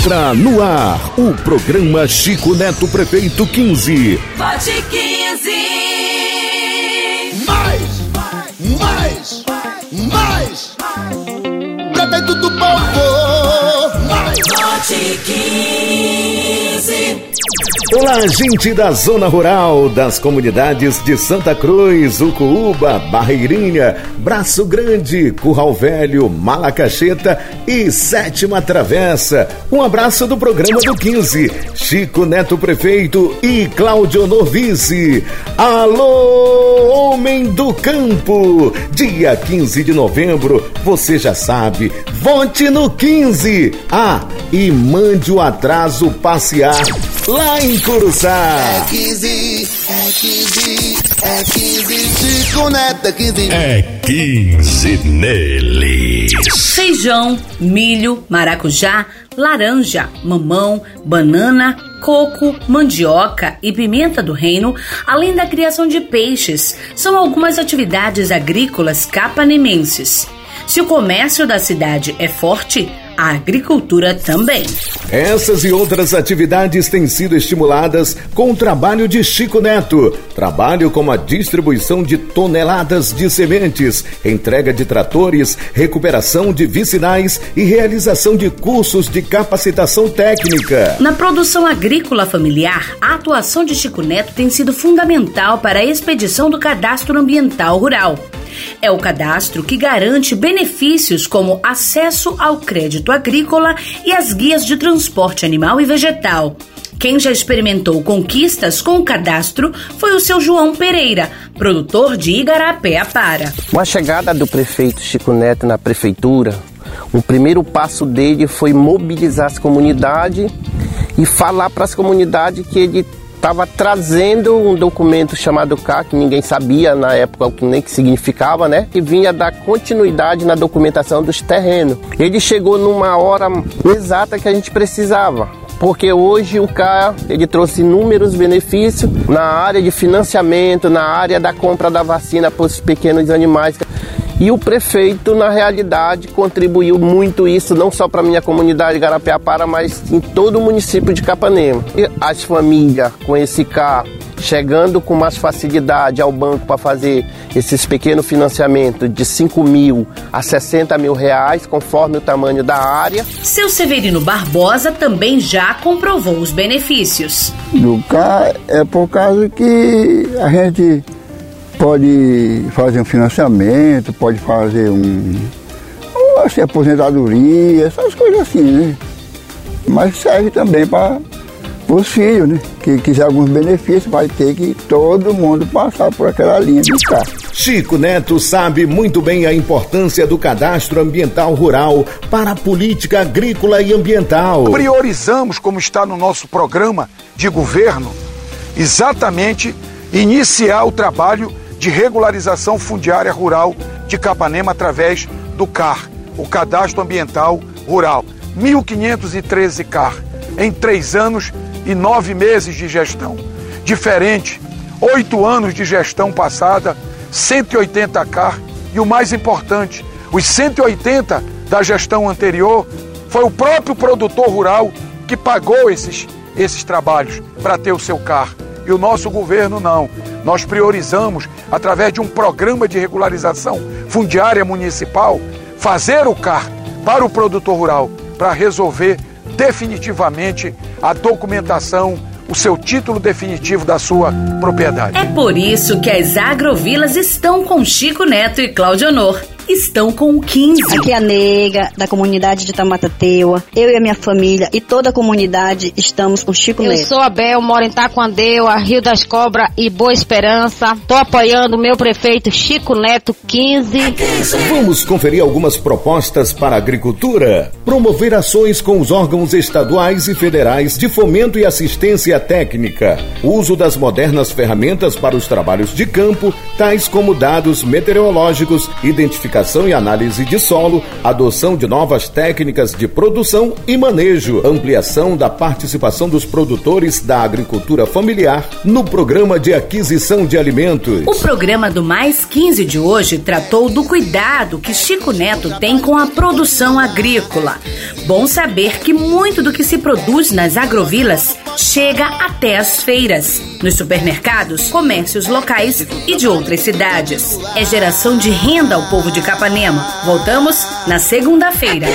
Entra no ar o programa Chico Neto Prefeito 15. Vote 15. Mais, mais, mais. Prefeito do povo. Mais. Vote 15. Olá, gente da Zona Rural, das comunidades de Santa Cruz, Ucuúba, Barreirinha, Braço Grande, Curral Velho, Malacacheta e Sétima Travessa. Um abraço do programa do 15, Chico Neto Prefeito e Cláudio Novice. Alô, homem do campo! Dia 15 de novembro, você já sabe, vote no 15. Ah, e mande o atraso passear lá em Curuçá. É 15, é 15, é 15. Chico Neto é 15. É 15 neles. Feijão, milho, maracujá, laranja, mamão, banana, coco, mandioca e pimenta do reino, além da criação de peixes, são algumas atividades agrícolas capanemenses. Se o comércio da cidade é forte, a agricultura também. Essas e outras atividades têm sido estimuladas com o trabalho de Chico Neto. Trabalho como a distribuição de toneladas de sementes, entrega de tratores, recuperação de vicinais e realização de cursos de capacitação técnica. Na produção agrícola familiar, a atuação de Chico Neto tem sido fundamental para a expedição do cadastro ambiental rural. É o cadastro que garante benefícios como acesso ao crédito agrícola e as guias de transporte animal e vegetal. Quem já experimentou conquistas com o cadastro foi o seu João Pereira, produtor de Igarapé Para. Com a chegada do prefeito Chico Neto na prefeitura, o primeiro passo dele foi mobilizar as comunidades e falar para as comunidades que ele estava trazendo um documento chamado CA, que ninguém sabia na época o que nem que significava, né? Que vinha dar continuidade na documentação dos terrenos. Ele chegou numa hora exata que a gente precisava. Porque hoje o CA ele trouxe inúmeros benefícios na área de financiamento, na área da compra da vacina para os pequenos animais. E o prefeito, na realidade, contribuiu muito isso, não só para a minha comunidade Garapiapara, mas em todo o município de Capanema. E as famílias com esse carro chegando com mais facilidade ao banco para fazer esses pequenos financiamentos de 5 mil a 60 mil reais, conforme o tamanho da área. Seu Severino Barbosa também já comprovou os benefícios. do carro é por causa que a gente pode fazer um financiamento, pode fazer um. ou assim, aposentadoria, essas coisas assim, né? Mas serve também para os filhos, né? Que quiser alguns benefícios, vai ter que todo mundo passar por aquela linha de cá. Chico Neto sabe muito bem a importância do cadastro ambiental rural para a política agrícola e ambiental. priorizamos, como está no nosso programa de governo, exatamente iniciar o trabalho de regularização fundiária rural de Capanema através do CAR, o Cadastro Ambiental Rural. 1.513 CAR em três anos e nove meses de gestão. Diferente, oito anos de gestão passada, 180 CAR e o mais importante, os 180 da gestão anterior, foi o próprio produtor rural que pagou esses, esses trabalhos para ter o seu CAR. E o nosso governo não. Nós priorizamos, através de um programa de regularização fundiária municipal, fazer o CAR para o produtor rural, para resolver definitivamente a documentação, o seu título definitivo da sua propriedade. É por isso que as agrovilas estão com Chico Neto e Cláudio Honor. Estão com o 15. Aqui é a nega da comunidade de Tamatateua. Eu e a minha família e toda a comunidade estamos com Chico Eu Neto. sou a Bel, moro em Taquandeua, Rio das Cobras e Boa Esperança. Tô apoiando o meu prefeito Chico Neto 15. Vamos conferir algumas propostas para a agricultura. Promover ações com os órgãos estaduais e federais de fomento e assistência técnica. Uso das modernas ferramentas para os trabalhos de campo, tais como dados meteorológicos, identificação qualificação e análise de solo, adoção de novas técnicas de produção e manejo, ampliação da participação dos produtores da agricultura familiar no programa de aquisição de alimentos. O programa do Mais 15 de hoje tratou do cuidado que Chico Neto tem com a produção agrícola. Bom saber que muito do que se produz nas agrovilas chega até as feiras, nos supermercados, comércios locais e de outras cidades. É geração de renda ao povo de Capanema. Voltamos na segunda-feira.